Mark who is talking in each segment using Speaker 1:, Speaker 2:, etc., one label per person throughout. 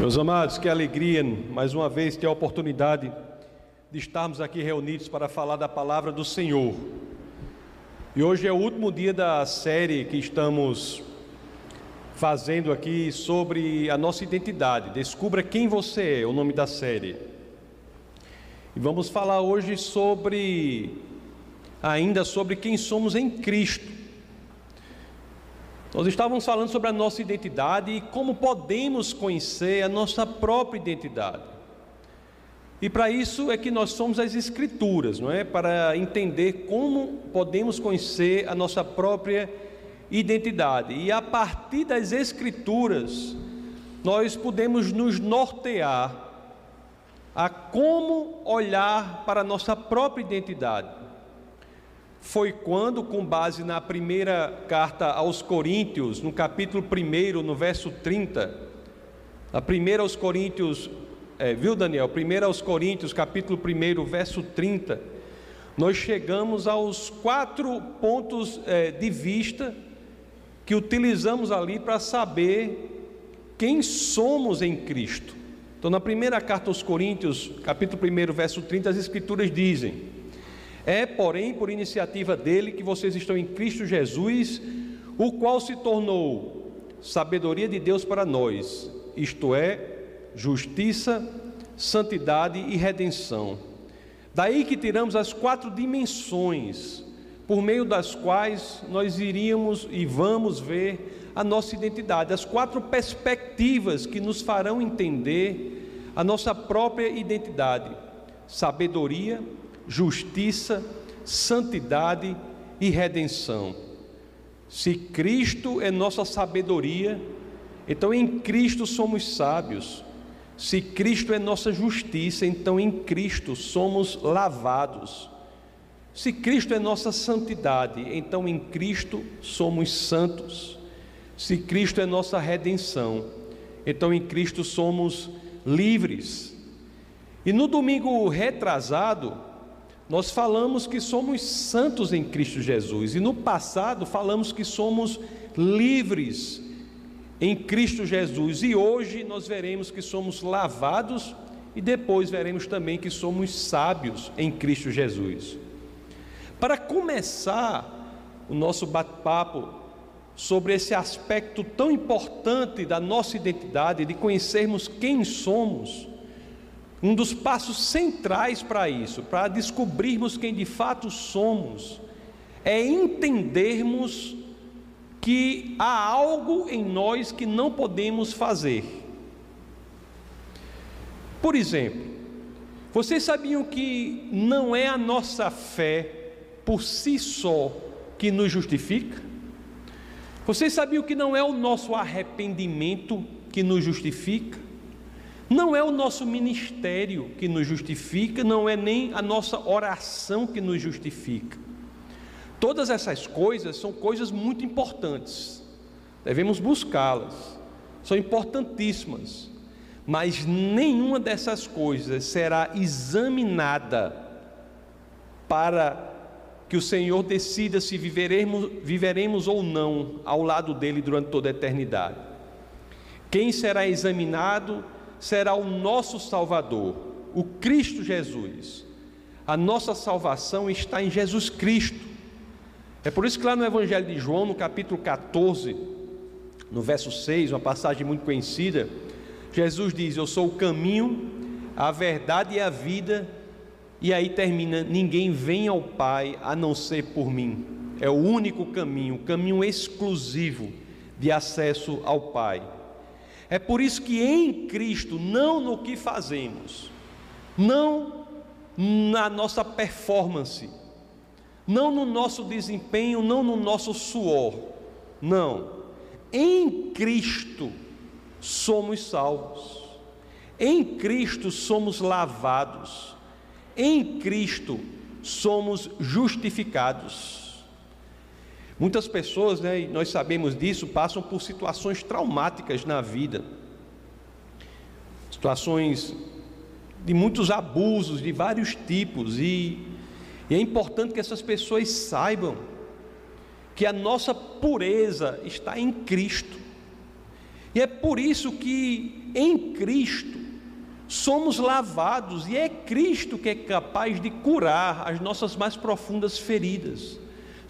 Speaker 1: Meus amados, que alegria mais uma vez ter a oportunidade de estarmos aqui reunidos para falar da palavra do Senhor. E hoje é o último dia da série que estamos fazendo aqui sobre a nossa identidade. Descubra quem você é, o nome da série. E vamos falar hoje sobre ainda sobre quem somos em Cristo. Nós estávamos falando sobre a nossa identidade e como podemos conhecer a nossa própria identidade. E para isso é que nós somos as Escrituras, não é? Para entender como podemos conhecer a nossa própria identidade. E a partir das Escrituras, nós podemos nos nortear a como olhar para a nossa própria identidade foi quando, com base na primeira carta aos Coríntios, no capítulo 1, no verso 30, a primeira aos Coríntios, é, viu Daniel? Primeira aos Coríntios, capítulo 1, verso 30, nós chegamos aos quatro pontos é, de vista que utilizamos ali para saber quem somos em Cristo. Então, na primeira carta aos Coríntios, capítulo 1, verso 30, as Escrituras dizem: é, porém, por iniciativa dele que vocês estão em Cristo Jesus, o qual se tornou sabedoria de Deus para nós, isto é, justiça, santidade e redenção. Daí que tiramos as quatro dimensões por meio das quais nós iríamos e vamos ver a nossa identidade, as quatro perspectivas que nos farão entender a nossa própria identidade: sabedoria, justiça, santidade e redenção. Se Cristo é nossa sabedoria, então em Cristo somos sábios. Se Cristo é nossa justiça, então em Cristo somos lavados. Se Cristo é nossa santidade, então em Cristo somos santos. Se Cristo é nossa redenção, então em Cristo somos livres. E no domingo retrasado, nós falamos que somos santos em Cristo Jesus, e no passado falamos que somos livres em Cristo Jesus, e hoje nós veremos que somos lavados e depois veremos também que somos sábios em Cristo Jesus. Para começar o nosso bate-papo sobre esse aspecto tão importante da nossa identidade, de conhecermos quem somos, um dos passos centrais para isso, para descobrirmos quem de fato somos, é entendermos que há algo em nós que não podemos fazer. Por exemplo, vocês sabiam que não é a nossa fé por si só que nos justifica? Vocês sabiam que não é o nosso arrependimento que nos justifica? Não é o nosso ministério que nos justifica, não é nem a nossa oração que nos justifica. Todas essas coisas são coisas muito importantes, devemos buscá-las, são importantíssimas, mas nenhuma dessas coisas será examinada para que o Senhor decida se viveremos, viveremos ou não ao lado dele durante toda a eternidade. Quem será examinado será o nosso Salvador, o Cristo Jesus. A nossa salvação está em Jesus Cristo. É por isso que lá no Evangelho de João, no capítulo 14, no verso 6, uma passagem muito conhecida, Jesus diz: Eu sou o caminho, a verdade e a vida. E aí termina: Ninguém vem ao Pai a não ser por mim. É o único caminho, o caminho exclusivo de acesso ao Pai. É por isso que em Cristo, não no que fazemos, não na nossa performance, não no nosso desempenho, não no nosso suor, não. Em Cristo somos salvos. Em Cristo somos lavados. Em Cristo somos justificados. Muitas pessoas, né, e nós sabemos disso, passam por situações traumáticas na vida, situações de muitos abusos de vários tipos, e, e é importante que essas pessoas saibam que a nossa pureza está em Cristo, e é por isso que em Cristo somos lavados. E é Cristo que é capaz de curar as nossas mais profundas feridas.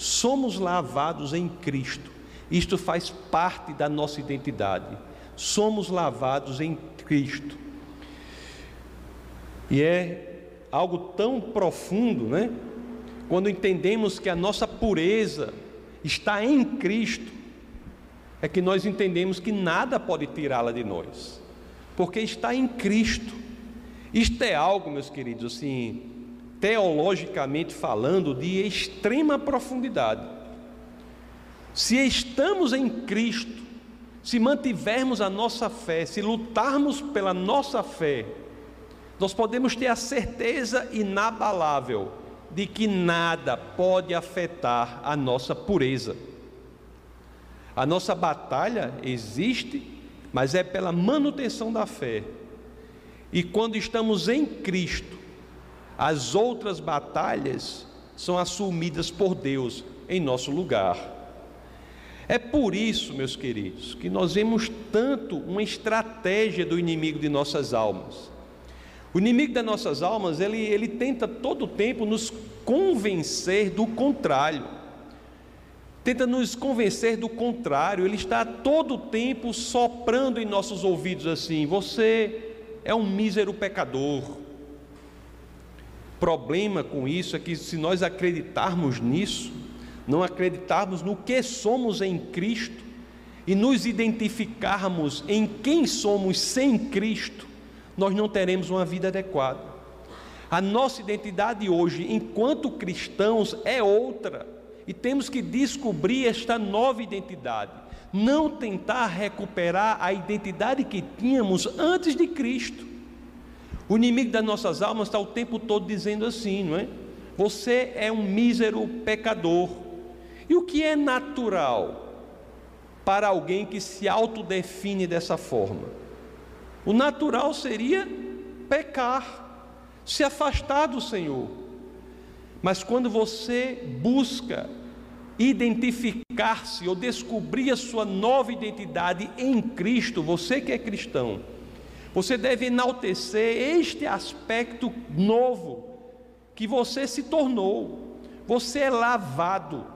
Speaker 1: Somos lavados em Cristo. Isto faz parte da nossa identidade. Somos lavados em Cristo. E é algo tão profundo, né? Quando entendemos que a nossa pureza está em Cristo, é que nós entendemos que nada pode tirá-la de nós, porque está em Cristo. Isto é algo, meus queridos, assim, teologicamente falando, de extrema profundidade. Se estamos em Cristo, se mantivermos a nossa fé, se lutarmos pela nossa fé, nós podemos ter a certeza inabalável de que nada pode afetar a nossa pureza. A nossa batalha existe, mas é pela manutenção da fé. E quando estamos em Cristo, as outras batalhas são assumidas por Deus em nosso lugar. É por isso, meus queridos, que nós vemos tanto uma estratégia do inimigo de nossas almas. O inimigo das nossas almas, ele, ele tenta todo o tempo nos convencer do contrário. Tenta nos convencer do contrário. Ele está todo o tempo soprando em nossos ouvidos assim: você é um mísero pecador. Problema com isso é que se nós acreditarmos nisso, não acreditarmos no que somos em Cristo e nos identificarmos em quem somos sem Cristo, nós não teremos uma vida adequada. A nossa identidade hoje, enquanto cristãos, é outra, e temos que descobrir esta nova identidade. Não tentar recuperar a identidade que tínhamos antes de Cristo. O inimigo das nossas almas está o tempo todo dizendo assim, não é? Você é um mísero pecador. E o que é natural para alguém que se autodefine dessa forma? O natural seria pecar, se afastar do Senhor. Mas quando você busca identificar-se ou descobrir a sua nova identidade em Cristo, você que é cristão, você deve enaltecer este aspecto novo que você se tornou. Você é lavado.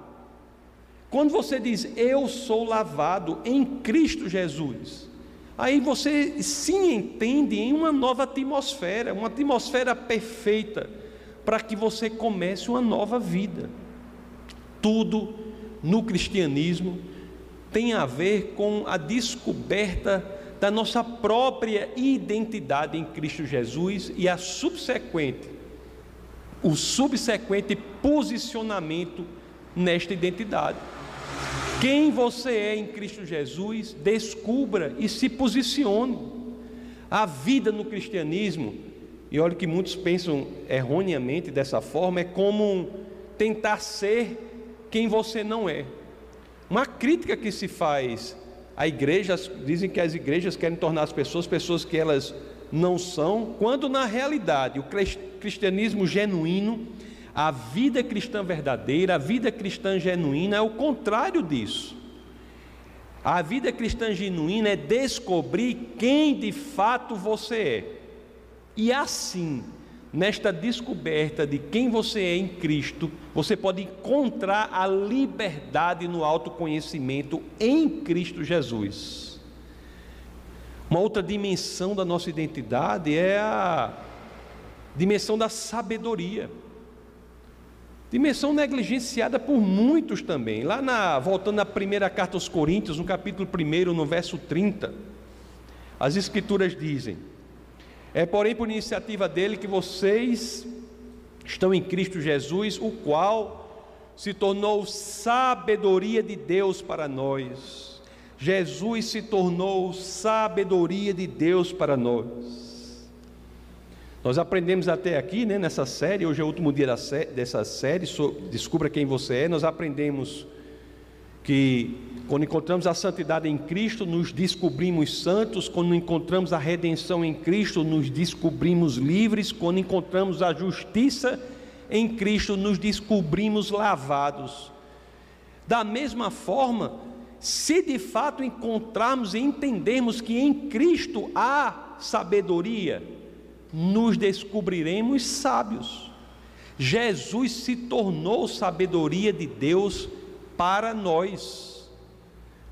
Speaker 1: Quando você diz eu sou lavado em Cristo Jesus, Aí você se entende em uma nova atmosfera, uma atmosfera perfeita, para que você comece uma nova vida. Tudo no cristianismo tem a ver com a descoberta da nossa própria identidade em Cristo Jesus e a subsequente, o subsequente posicionamento nesta identidade. Quem você é em Cristo Jesus, descubra e se posicione. A vida no cristianismo, e olha que muitos pensam erroneamente dessa forma, é como tentar ser quem você não é. Uma crítica que se faz a igrejas, dizem que as igrejas querem tornar as pessoas pessoas que elas não são, quando na realidade o cristianismo genuíno a vida cristã verdadeira, a vida cristã genuína é o contrário disso. A vida cristã genuína é descobrir quem de fato você é. E assim, nesta descoberta de quem você é em Cristo, você pode encontrar a liberdade no autoconhecimento em Cristo Jesus. Uma outra dimensão da nossa identidade é a dimensão da sabedoria. Dimensão negligenciada por muitos também. Lá na, voltando à primeira carta aos Coríntios, no capítulo 1, no verso 30, as escrituras dizem: É porém por iniciativa dele que vocês estão em Cristo Jesus, o qual se tornou sabedoria de Deus para nós. Jesus se tornou sabedoria de Deus para nós. Nós aprendemos até aqui, né, nessa série, hoje é o último dia dessa série, so, Descubra Quem Você É. Nós aprendemos que quando encontramos a santidade em Cristo, nos descobrimos santos, quando encontramos a redenção em Cristo, nos descobrimos livres, quando encontramos a justiça em Cristo, nos descobrimos lavados. Da mesma forma, se de fato encontrarmos e entendermos que em Cristo há sabedoria, nos descobriremos sábios. Jesus se tornou sabedoria de Deus para nós.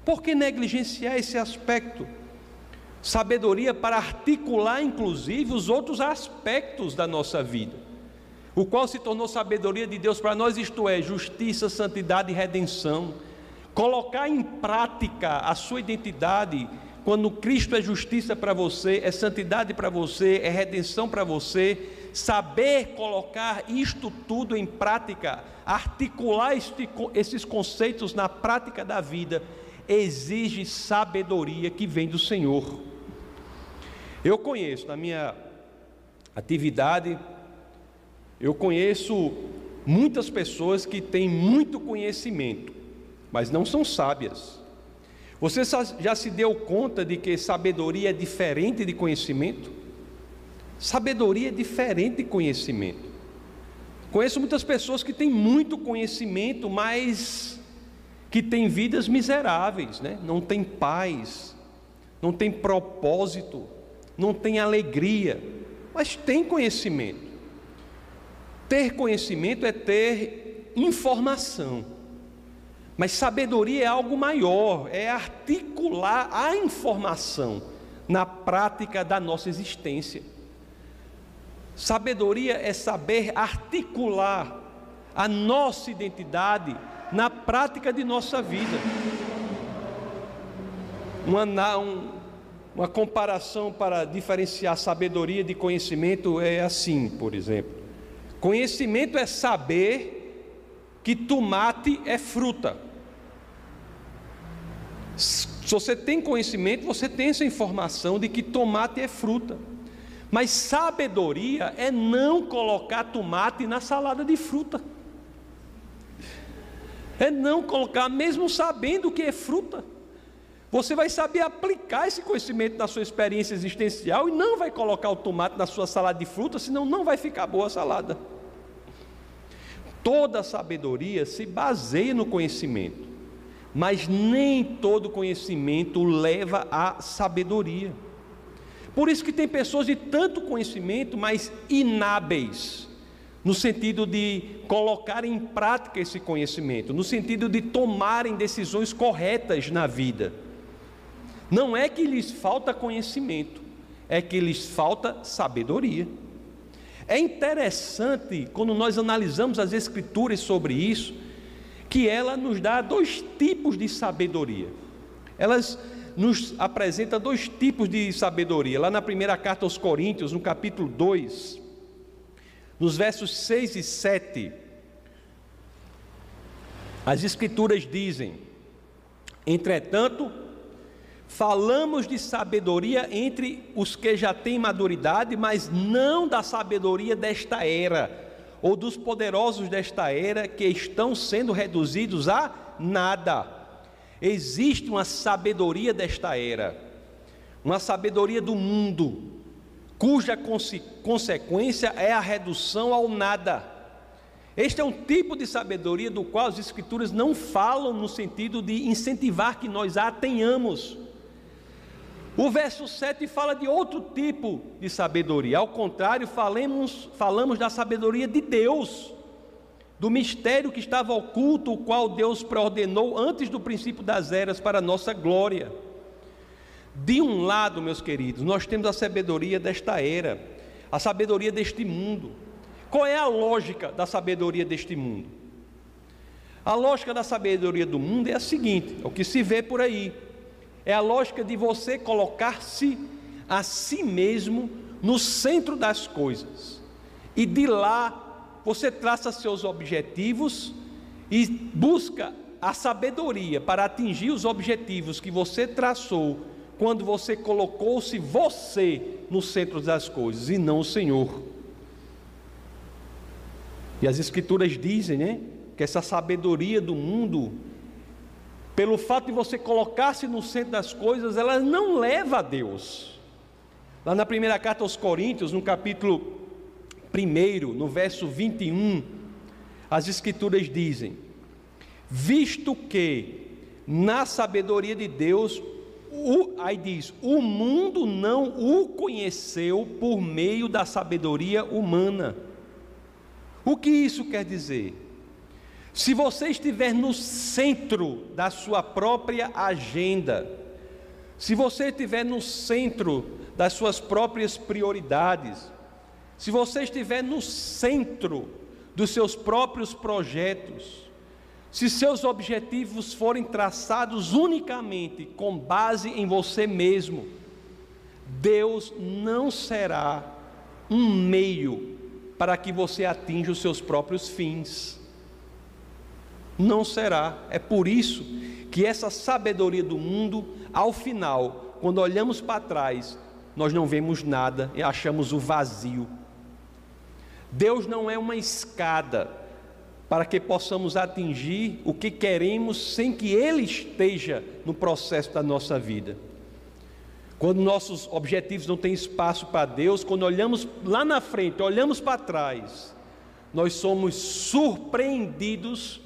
Speaker 1: Por que negligenciar esse aspecto? Sabedoria para articular, inclusive, os outros aspectos da nossa vida, o qual se tornou sabedoria de Deus para nós, isto é, justiça, santidade e redenção colocar em prática a sua identidade, quando Cristo é justiça para você, é santidade para você, é redenção para você, saber colocar isto tudo em prática, articular este, esses conceitos na prática da vida, exige sabedoria que vem do Senhor. Eu conheço na minha atividade, eu conheço muitas pessoas que têm muito conhecimento, mas não são sábias. Você já se deu conta de que sabedoria é diferente de conhecimento? Sabedoria é diferente de conhecimento. Conheço muitas pessoas que têm muito conhecimento, mas que têm vidas miseráveis, né? não têm paz, não têm propósito, não têm alegria, mas têm conhecimento. Ter conhecimento é ter informação. Mas sabedoria é algo maior, é articular a informação na prática da nossa existência. Sabedoria é saber articular a nossa identidade na prática de nossa vida. Uma, um, uma comparação para diferenciar sabedoria de conhecimento é assim, por exemplo: conhecimento é saber que tomate é fruta. Se você tem conhecimento, você tem essa informação de que tomate é fruta. Mas sabedoria é não colocar tomate na salada de fruta. É não colocar, mesmo sabendo que é fruta. Você vai saber aplicar esse conhecimento na sua experiência existencial e não vai colocar o tomate na sua salada de fruta, senão não vai ficar boa a salada. Toda sabedoria se baseia no conhecimento, mas nem todo conhecimento leva à sabedoria. Por isso que tem pessoas de tanto conhecimento, mas inábeis, no sentido de colocar em prática esse conhecimento, no sentido de tomarem decisões corretas na vida. Não é que lhes falta conhecimento, é que lhes falta sabedoria. É interessante, quando nós analisamos as Escrituras sobre isso, que ela nos dá dois tipos de sabedoria. Elas nos apresentam dois tipos de sabedoria. Lá na primeira carta aos Coríntios, no capítulo 2, nos versos 6 e 7, as Escrituras dizem: Entretanto, Falamos de sabedoria entre os que já têm maduridade, mas não da sabedoria desta era, ou dos poderosos desta era que estão sendo reduzidos a nada. Existe uma sabedoria desta era, uma sabedoria do mundo, cuja conse consequência é a redução ao nada. Este é um tipo de sabedoria do qual as Escrituras não falam no sentido de incentivar que nós a tenhamos o verso 7 fala de outro tipo de sabedoria. Ao contrário, falemos, falamos da sabedoria de Deus, do mistério que estava oculto, o qual Deus preordenou antes do princípio das eras para a nossa glória. De um lado, meus queridos, nós temos a sabedoria desta era, a sabedoria deste mundo. Qual é a lógica da sabedoria deste mundo? A lógica da sabedoria do mundo é a seguinte: é o que se vê por aí é a lógica de você colocar-se a si mesmo no centro das coisas. E de lá você traça seus objetivos e busca a sabedoria para atingir os objetivos que você traçou quando você colocou-se você no centro das coisas e não o Senhor. E as escrituras dizem, né, que essa sabedoria do mundo pelo fato de você colocar-se no centro das coisas, ela não leva a Deus. Lá na primeira carta aos Coríntios, no capítulo 1, no verso 21, as Escrituras dizem: Visto que na sabedoria de Deus, o, aí diz: o mundo não o conheceu por meio da sabedoria humana. O que isso quer dizer? Se você estiver no centro da sua própria agenda, se você estiver no centro das suas próprias prioridades, se você estiver no centro dos seus próprios projetos, se seus objetivos forem traçados unicamente com base em você mesmo, Deus não será um meio para que você atinja os seus próprios fins. Não será. É por isso que essa sabedoria do mundo, ao final, quando olhamos para trás, nós não vemos nada e achamos o vazio. Deus não é uma escada para que possamos atingir o que queremos sem que Ele esteja no processo da nossa vida. Quando nossos objetivos não têm espaço para Deus, quando olhamos lá na frente, olhamos para trás, nós somos surpreendidos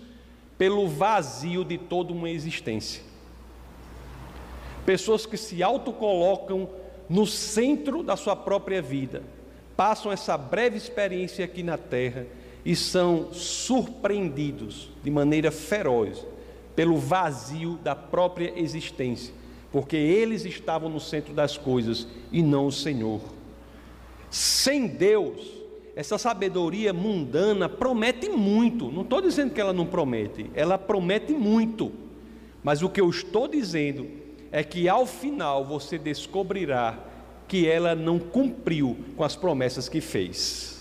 Speaker 1: pelo vazio de toda uma existência. Pessoas que se autocolocam no centro da sua própria vida, passam essa breve experiência aqui na terra e são surpreendidos de maneira feroz pelo vazio da própria existência, porque eles estavam no centro das coisas e não o Senhor. Sem Deus, essa sabedoria mundana promete muito, não estou dizendo que ela não promete, ela promete muito, mas o que eu estou dizendo é que ao final você descobrirá que ela não cumpriu com as promessas que fez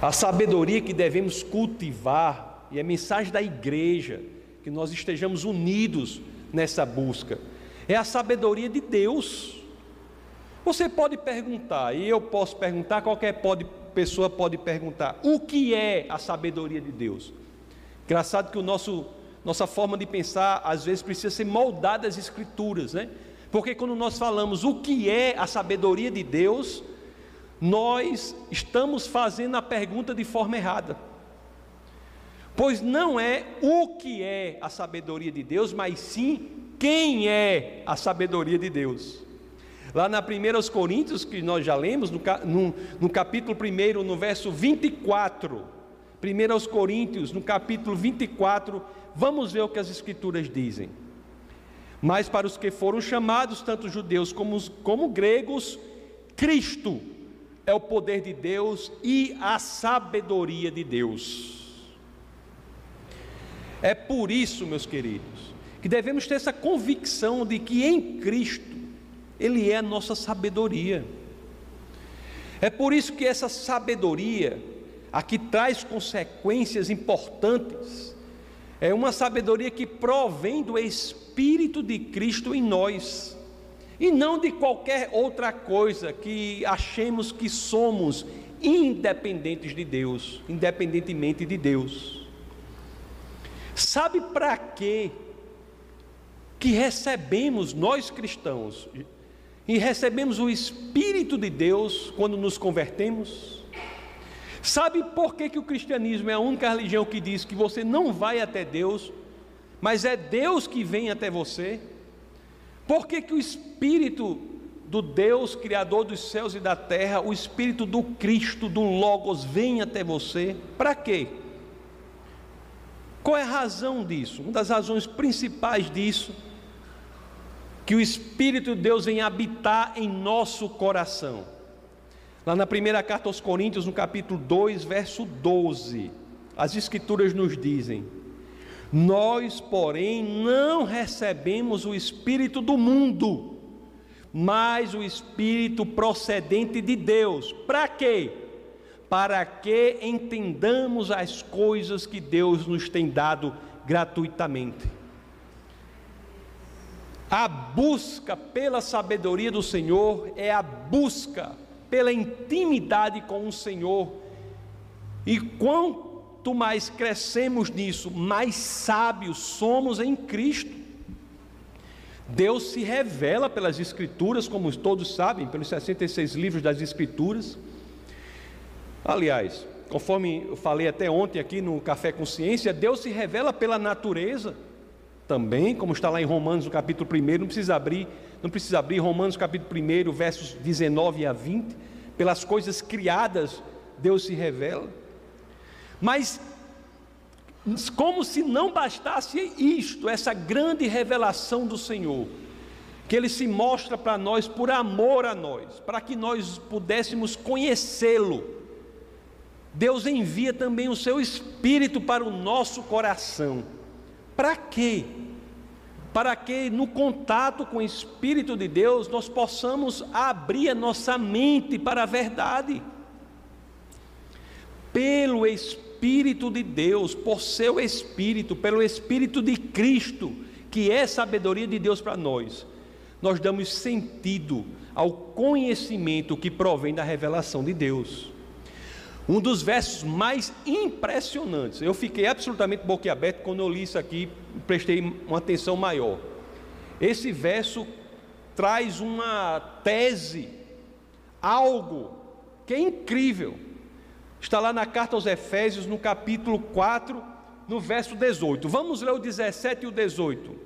Speaker 1: a sabedoria que devemos cultivar, e a mensagem da igreja, que nós estejamos unidos nessa busca, é a sabedoria de Deus. Você pode perguntar, e eu posso perguntar, qualquer pode, pessoa pode perguntar: o que é a sabedoria de Deus? Engraçado que o nosso, nossa forma de pensar às vezes precisa ser moldada às Escrituras, né? Porque quando nós falamos o que é a sabedoria de Deus, nós estamos fazendo a pergunta de forma errada. Pois não é o que é a sabedoria de Deus, mas sim quem é a sabedoria de Deus. Lá na 1 Coríntios, que nós já lemos, no, no, capítulo 1, no verso 24, 1 Coríntios, no capítulo 24, vamos ver o que as Escrituras dizem. Mas para os que foram chamados, tanto judeus como, como gregos, Cristo é o poder de Deus e a sabedoria de Deus. É por isso, meus queridos, que devemos ter essa convicção de que em Cristo Ele é a nossa sabedoria. É por isso que essa sabedoria aqui traz consequências importantes. É uma sabedoria que provém do Espírito de Cristo em nós e não de qualquer outra coisa que achemos que somos independentes de Deus, independentemente de Deus. Sabe para quê que recebemos nós cristãos e recebemos o Espírito de Deus quando nos convertemos? Sabe por que, que o cristianismo é a única religião que diz que você não vai até Deus, mas é Deus que vem até você? Por que, que o Espírito do Deus, Criador dos céus e da terra, o Espírito do Cristo, do Logos, vem até você? Para quê? Qual é a razão disso? Uma das razões principais disso, que o Espírito de Deus vem habitar em nosso coração. Lá na primeira carta aos Coríntios, no capítulo 2, verso 12, as Escrituras nos dizem: nós, porém, não recebemos o Espírito do mundo, mas o Espírito procedente de Deus. Para quê? Para que entendamos as coisas que Deus nos tem dado gratuitamente. A busca pela sabedoria do Senhor é a busca pela intimidade com o Senhor. E quão quanto mais crescemos nisso, mais sábios somos em Cristo. Deus se revela pelas Escrituras, como todos sabem, pelos 66 livros das Escrituras. Aliás, conforme eu falei até ontem aqui no Café Consciência, Deus se revela pela natureza também, como está lá em Romanos, no capítulo 1, não precisa abrir, não precisa abrir Romanos capítulo 1, versos 19 a 20, pelas coisas criadas Deus se revela. Mas como se não bastasse isto, essa grande revelação do Senhor, que Ele se mostra para nós por amor a nós, para que nós pudéssemos conhecê-lo. Deus envia também o seu Espírito para o nosso coração para quê? Para que no contato com o Espírito de Deus nós possamos abrir a nossa mente para a verdade. Pelo Espírito de Deus, por seu Espírito, pelo Espírito de Cristo, que é sabedoria de Deus para nós, nós damos sentido ao conhecimento que provém da revelação de Deus. Um dos versos mais impressionantes. Eu fiquei absolutamente boquiaberto quando eu li isso aqui, prestei uma atenção maior. Esse verso traz uma tese, algo que é incrível. Está lá na carta aos Efésios, no capítulo 4, no verso 18. Vamos ler o 17 e o 18.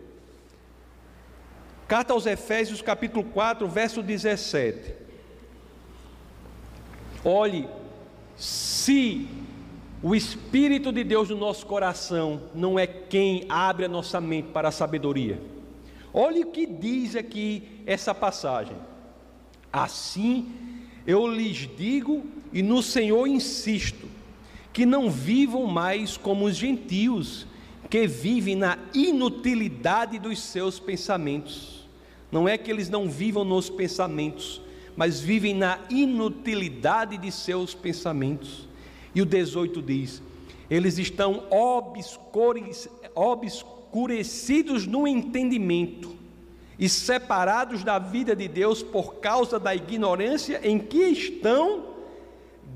Speaker 1: Carta aos Efésios, capítulo 4, verso 17. Olhe se o Espírito de Deus no nosso coração não é quem abre a nossa mente para a sabedoria. Olhe o que diz aqui essa passagem. Assim eu lhes digo e no Senhor insisto, que não vivam mais como os gentios, que vivem na inutilidade dos seus pensamentos. Não é que eles não vivam nos pensamentos, mas vivem na inutilidade de seus pensamentos. E o 18 diz: eles estão obscurecidos no entendimento e separados da vida de Deus por causa da ignorância em que estão,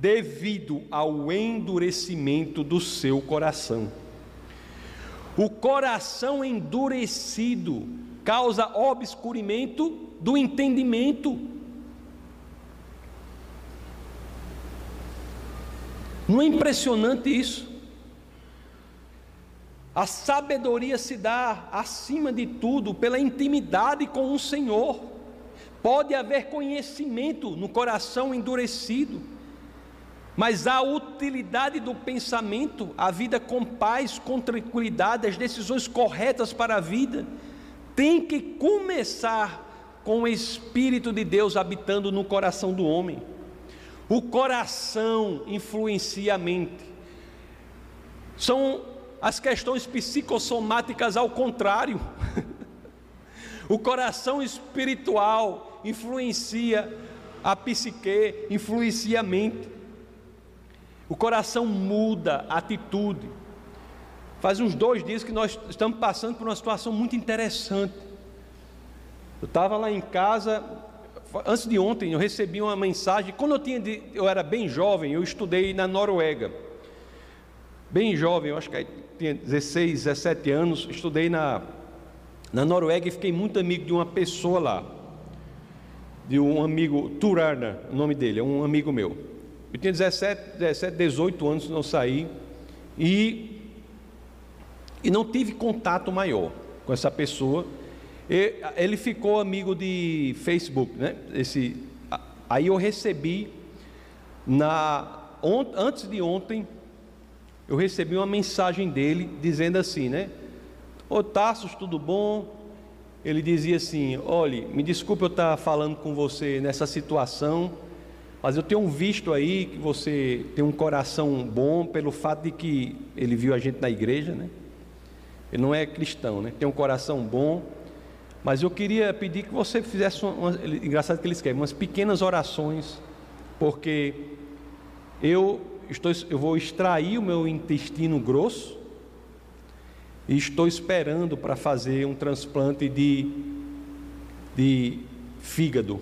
Speaker 1: devido ao endurecimento do seu coração. O coração endurecido causa obscurimento do entendimento Não é impressionante isso? A sabedoria se dá, acima de tudo, pela intimidade com o Senhor. Pode haver conhecimento no coração endurecido, mas a utilidade do pensamento, a vida com paz, com tranquilidade, as decisões corretas para a vida, tem que começar com o Espírito de Deus habitando no coração do homem. O coração influencia a mente. São as questões psicossomáticas ao contrário. o coração espiritual influencia a psique, influencia a mente. O coração muda a atitude. Faz uns dois dias que nós estamos passando por uma situação muito interessante. Eu estava lá em casa, antes de ontem eu recebi uma mensagem. Quando eu tinha, eu era bem jovem, eu estudei na Noruega. Bem jovem, eu acho que tinha 16, 17 anos, estudei na, na Noruega e fiquei muito amigo de uma pessoa lá. De um amigo, Turarna, o nome dele, é um amigo meu. Eu tinha 17, 17 18 anos quando eu saí e, e não tive contato maior com essa pessoa ele ficou amigo de Facebook, né? Esse, aí eu recebi na antes de ontem eu recebi uma mensagem dele dizendo assim, né? Ô Tassos, tudo bom? Ele dizia assim: olhe, me desculpe eu estar falando com você nessa situação, mas eu tenho visto aí que você tem um coração bom pelo fato de que ele viu a gente na igreja, né? Ele não é cristão, né? Tem um coração bom mas eu queria pedir que você fizesse, engraçado que ele escreve, umas pequenas orações, porque eu, estou, eu vou extrair o meu intestino grosso e estou esperando para fazer um transplante de, de fígado.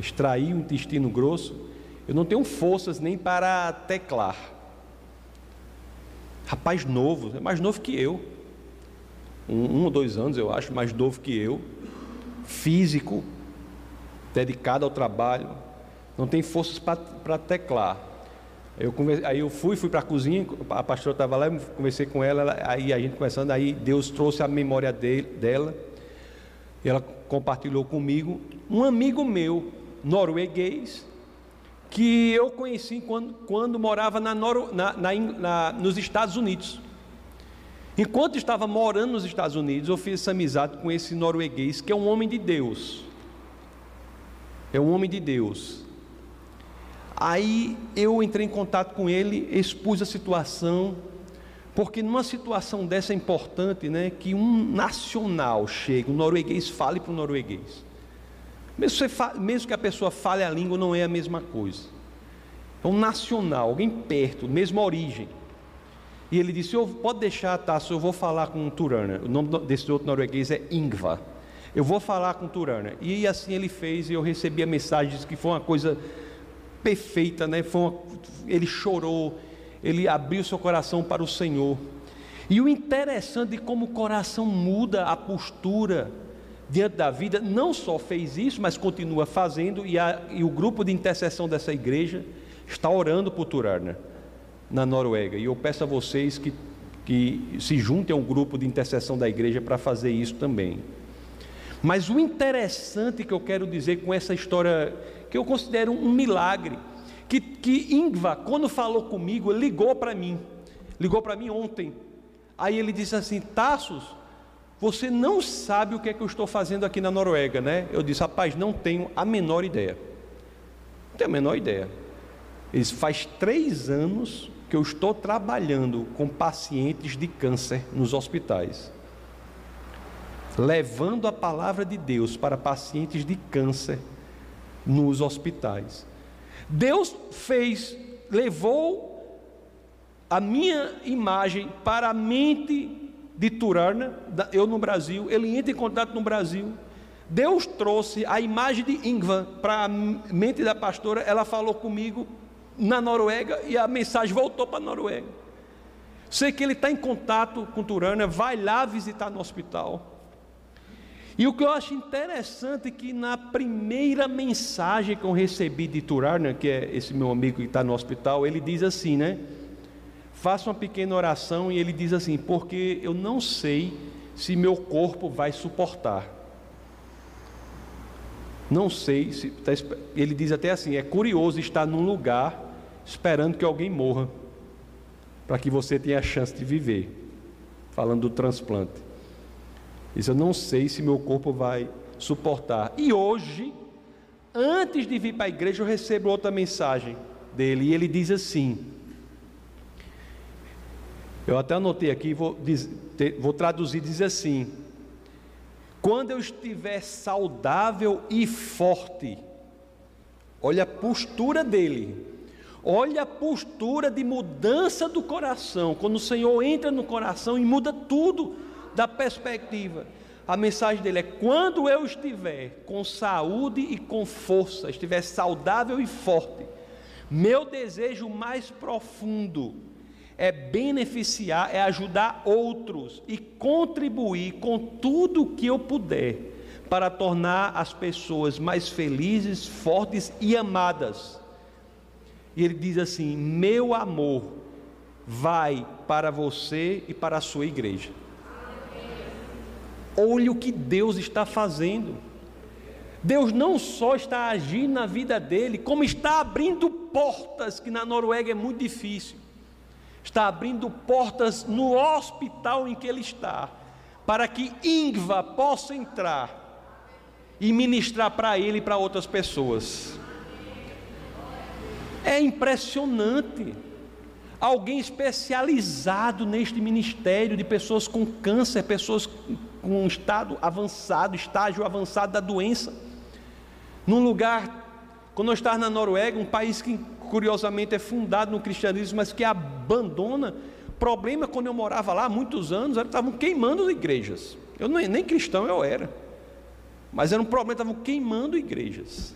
Speaker 1: Extrair o intestino grosso, eu não tenho forças nem para teclar. Rapaz novo, é mais novo que eu um, um ou dois anos, eu acho, mais novo que eu, físico, dedicado ao trabalho, não tem forças para teclar. Eu aí eu fui, fui para a cozinha, a pastora estava lá, conversei com ela, aí a gente conversando, aí Deus trouxe a memória dele, dela, ela compartilhou comigo. Um amigo meu, norueguês, que eu conheci quando, quando morava na, na, na, nos Estados Unidos. Enquanto estava morando nos Estados Unidos, eu fiz essa amizade com esse norueguês, que é um homem de Deus. É um homem de Deus. Aí eu entrei em contato com ele, expus a situação, porque numa situação dessa é importante, né, que um nacional chegue, um norueguês fale para o norueguês. Mesmo, mesmo, que a pessoa fale a língua, não é a mesma coisa. É um nacional, alguém perto, mesma origem. E ele disse: eu, Pode deixar, Tasso, eu vou falar com o Turana. O nome desse outro norueguês é Ingvar. Eu vou falar com o Turana. E assim ele fez, e eu recebi a mensagem, que foi uma coisa perfeita, né? Uma, ele chorou, ele abriu seu coração para o Senhor. E o interessante de como o coração muda a postura diante da vida, não só fez isso, mas continua fazendo, e, a, e o grupo de intercessão dessa igreja está orando por Turana na Noruega. E eu peço a vocês que, que se juntem ao grupo de intercessão da igreja para fazer isso também. Mas o interessante que eu quero dizer com essa história que eu considero um milagre. Que, que Ingva, quando falou comigo, ligou para mim, ligou para mim ontem. Aí ele disse assim: Tassos, você não sabe o que é que eu estou fazendo aqui na Noruega, né? Eu disse: Rapaz, não tenho a menor ideia. Não tenho a menor ideia. Ele disse: Faz três anos que eu estou trabalhando com pacientes de câncer nos hospitais, levando a palavra de Deus para pacientes de câncer nos hospitais. Deus fez, levou a minha imagem para a mente de Turana, eu no Brasil, ele entra em contato no Brasil. Deus trouxe a imagem de Ingvar para a mente da pastora, ela falou comigo na Noruega e a mensagem voltou para a Noruega. Sei que ele está em contato com Turana, vai lá visitar no hospital. E o que eu acho interessante é que na primeira mensagem que eu recebi de Turarna, que é esse meu amigo que está no hospital, ele diz assim, né? Faça uma pequena oração e ele diz assim: porque eu não sei se meu corpo vai suportar. Não sei se. Tá ele diz até assim: é curioso estar num lugar esperando que alguém morra, para que você tenha a chance de viver. Falando do transplante. Isso eu não sei se meu corpo vai suportar. E hoje, antes de vir para a igreja, eu recebo outra mensagem dele e ele diz assim. Eu até anotei aqui, vou, vou traduzir, diz assim: quando eu estiver saudável e forte, olha a postura dele, olha a postura de mudança do coração, quando o Senhor entra no coração e muda tudo da perspectiva. A mensagem dele é: quando eu estiver com saúde e com força, estiver saudável e forte, meu desejo mais profundo é beneficiar, é ajudar outros e contribuir com tudo que eu puder para tornar as pessoas mais felizes, fortes e amadas. E ele diz assim: meu amor vai para você e para a sua igreja. Olhe o que Deus está fazendo. Deus não só está agindo na vida dele, como está abrindo portas, que na Noruega é muito difícil. Está abrindo portas no hospital em que ele está, para que Ingva possa entrar e ministrar para ele e para outras pessoas. É impressionante. Alguém especializado neste ministério de pessoas com câncer, pessoas com estado avançado, estágio avançado da doença. Num lugar, quando eu estava na Noruega, um país que curiosamente é fundado no cristianismo, mas que abandona. Problema quando eu morava lá há muitos anos, eles estavam queimando igrejas. Eu nem, nem cristão eu era. Mas era um problema, estavam queimando igrejas.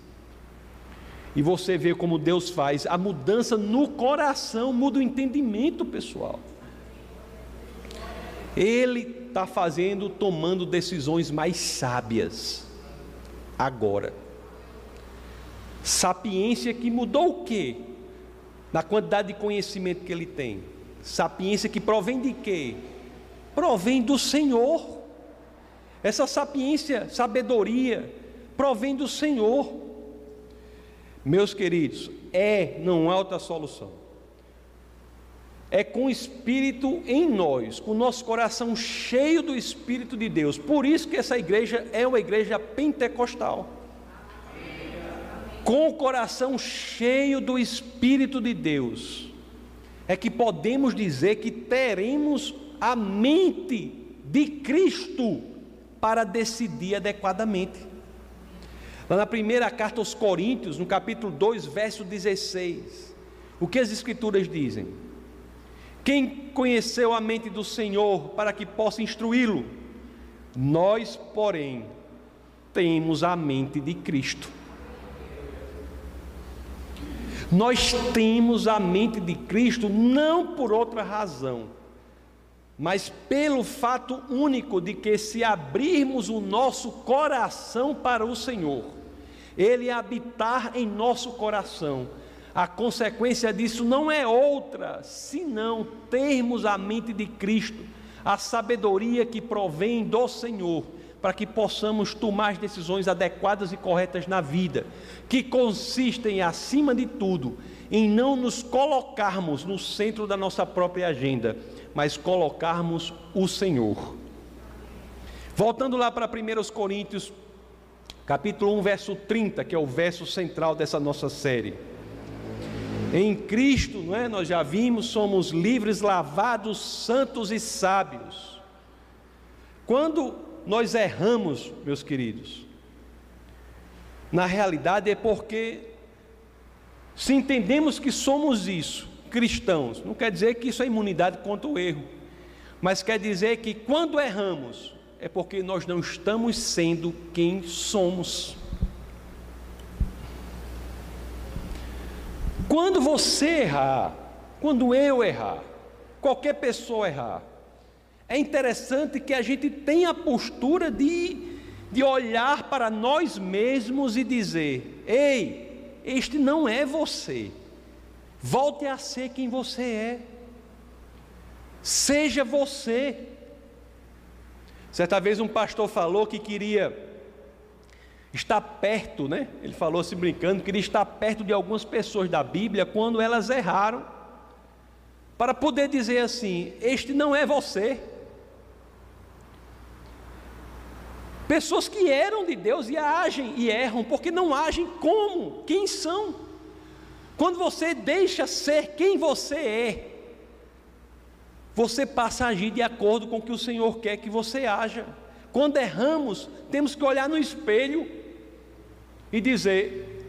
Speaker 1: E você vê como Deus faz a mudança no coração, muda o entendimento pessoal. Ele está fazendo, tomando decisões mais sábias. Agora. Sapiência que mudou o quê? na quantidade de conhecimento que ele tem. Sapiência que provém de quê? Provém do Senhor. Essa sapiência, sabedoria, provém do Senhor. Meus queridos, é, não há outra solução. É com o Espírito em nós, com o nosso coração cheio do Espírito de Deus. Por isso que essa igreja é uma igreja pentecostal com o coração cheio do Espírito de Deus, é que podemos dizer que teremos a mente de Cristo para decidir adequadamente. Lá na primeira carta aos Coríntios, no capítulo 2, verso 16, o que as Escrituras dizem? Quem conheceu a mente do Senhor para que possa instruí-lo? Nós, porém, temos a mente de Cristo. Nós temos a mente de Cristo não por outra razão, mas pelo fato único de que, se abrirmos o nosso coração para o Senhor, Ele habitar em nosso coração, a consequência disso não é outra senão termos a mente de Cristo, a sabedoria que provém do Senhor para que possamos tomar decisões adequadas e corretas na vida, que consistem, acima de tudo, em não nos colocarmos no centro da nossa própria agenda, mas colocarmos o Senhor. Voltando lá para 1 Coríntios, capítulo 1, verso 30, que é o verso central dessa nossa série. Em Cristo, não é? Nós já vimos, somos livres, lavados, santos e sábios. Quando nós erramos, meus queridos, na realidade é porque, se entendemos que somos isso, cristãos, não quer dizer que isso é imunidade contra o erro, mas quer dizer que quando erramos, é porque nós não estamos sendo quem somos. Quando você errar, quando eu errar, qualquer pessoa errar, é interessante que a gente tenha a postura de, de olhar para nós mesmos e dizer: ei, este não é você, volte a ser quem você é, seja você. Certa vez um pastor falou que queria estar perto, né? Ele falou se brincando, queria estar perto de algumas pessoas da Bíblia quando elas erraram, para poder dizer assim: Este não é você. Pessoas que eram de Deus e agem e erram, porque não agem como, quem são. Quando você deixa ser quem você é, você passa a agir de acordo com o que o Senhor quer que você haja. Quando erramos, temos que olhar no espelho e dizer: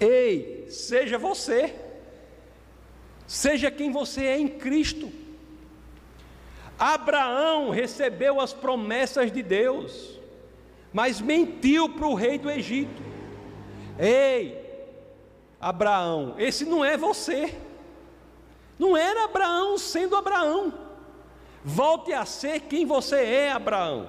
Speaker 1: Ei, seja você, seja quem você é em Cristo. Abraão recebeu as promessas de Deus, mas mentiu para o rei do Egito. Ei, Abraão, esse não é você. Não era Abraão sendo Abraão. Volte a ser quem você é, Abraão.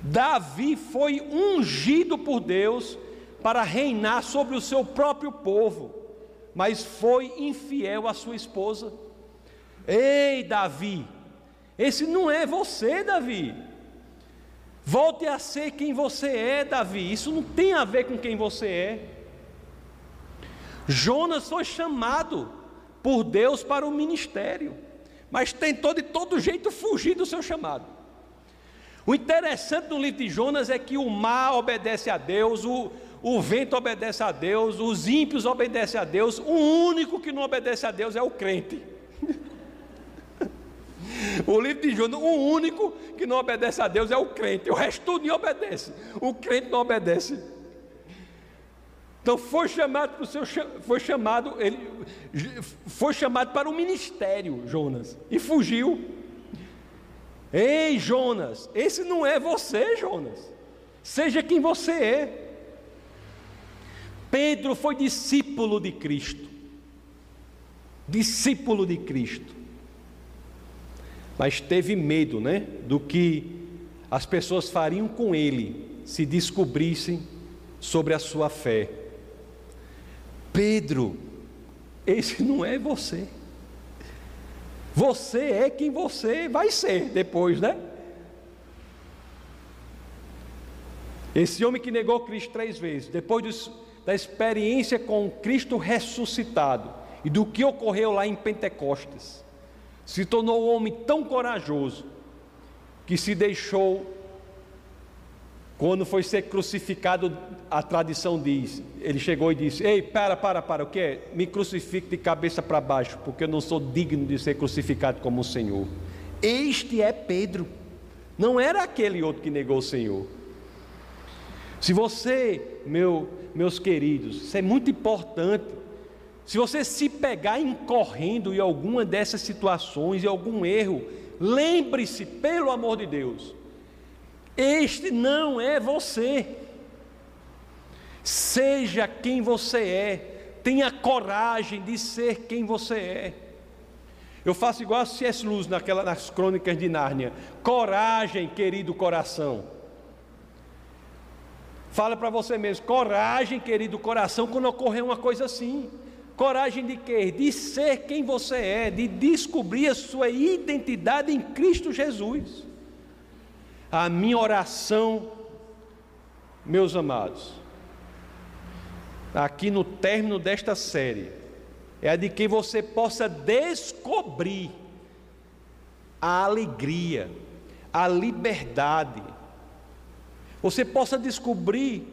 Speaker 1: Davi foi ungido por Deus para reinar sobre o seu próprio povo, mas foi infiel à sua esposa. Ei, Davi, esse não é você, Davi. Volte a ser quem você é, Davi. Isso não tem a ver com quem você é. Jonas foi chamado por Deus para o ministério, mas tentou de todo jeito fugir do seu chamado. O interessante do livro de Jonas é que o mar obedece a Deus, o, o vento obedece a Deus, os ímpios obedecem a Deus, o único que não obedece a Deus é o crente. O livro de Jonas, o único que não obedece a Deus é o crente, o resto tudo obedece. O crente não obedece. Então foi chamado para o seu foi chamado, ele foi chamado para o ministério, Jonas, e fugiu. Ei, Jonas, esse não é você, Jonas. Seja quem você é. Pedro foi discípulo de Cristo. Discípulo de Cristo mas teve medo, né, do que as pessoas fariam com ele se descobrissem sobre a sua fé. Pedro, esse não é você. Você é quem você vai ser depois, né? Esse homem que negou Cristo três vezes, depois dos, da experiência com Cristo ressuscitado e do que ocorreu lá em Pentecostes, se tornou um homem tão corajoso que se deixou quando foi ser crucificado, a tradição diz, ele chegou e disse: Ei, para, para, para, o que? Me crucifique de cabeça para baixo, porque eu não sou digno de ser crucificado como o Senhor. Este é Pedro, não era aquele outro que negou o Senhor. Se você, meu, meus queridos, isso é muito importante. Se você se pegar incorrendo em alguma dessas situações, em algum erro, lembre-se, pelo amor de Deus, este não é você. Seja quem você é. Tenha coragem de ser quem você é. Eu faço igual a C.S. Luz naquela, nas crônicas de Nárnia. Coragem, querido coração. Fala para você mesmo, coragem, querido coração, quando ocorrer uma coisa assim. Coragem de quê? De ser quem você é, de descobrir a sua identidade em Cristo Jesus. A minha oração, meus amados, aqui no término desta série, é a de que você possa descobrir a alegria, a liberdade, você possa descobrir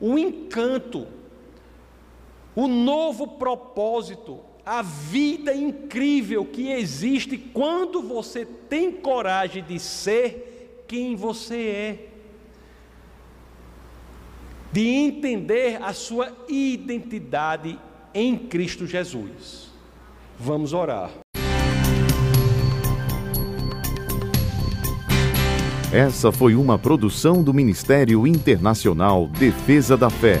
Speaker 1: o encanto, o novo propósito, a vida incrível que existe quando você tem coragem de ser quem você é, de entender a sua identidade em Cristo Jesus. Vamos orar.
Speaker 2: Essa foi uma produção do Ministério Internacional Defesa da Fé,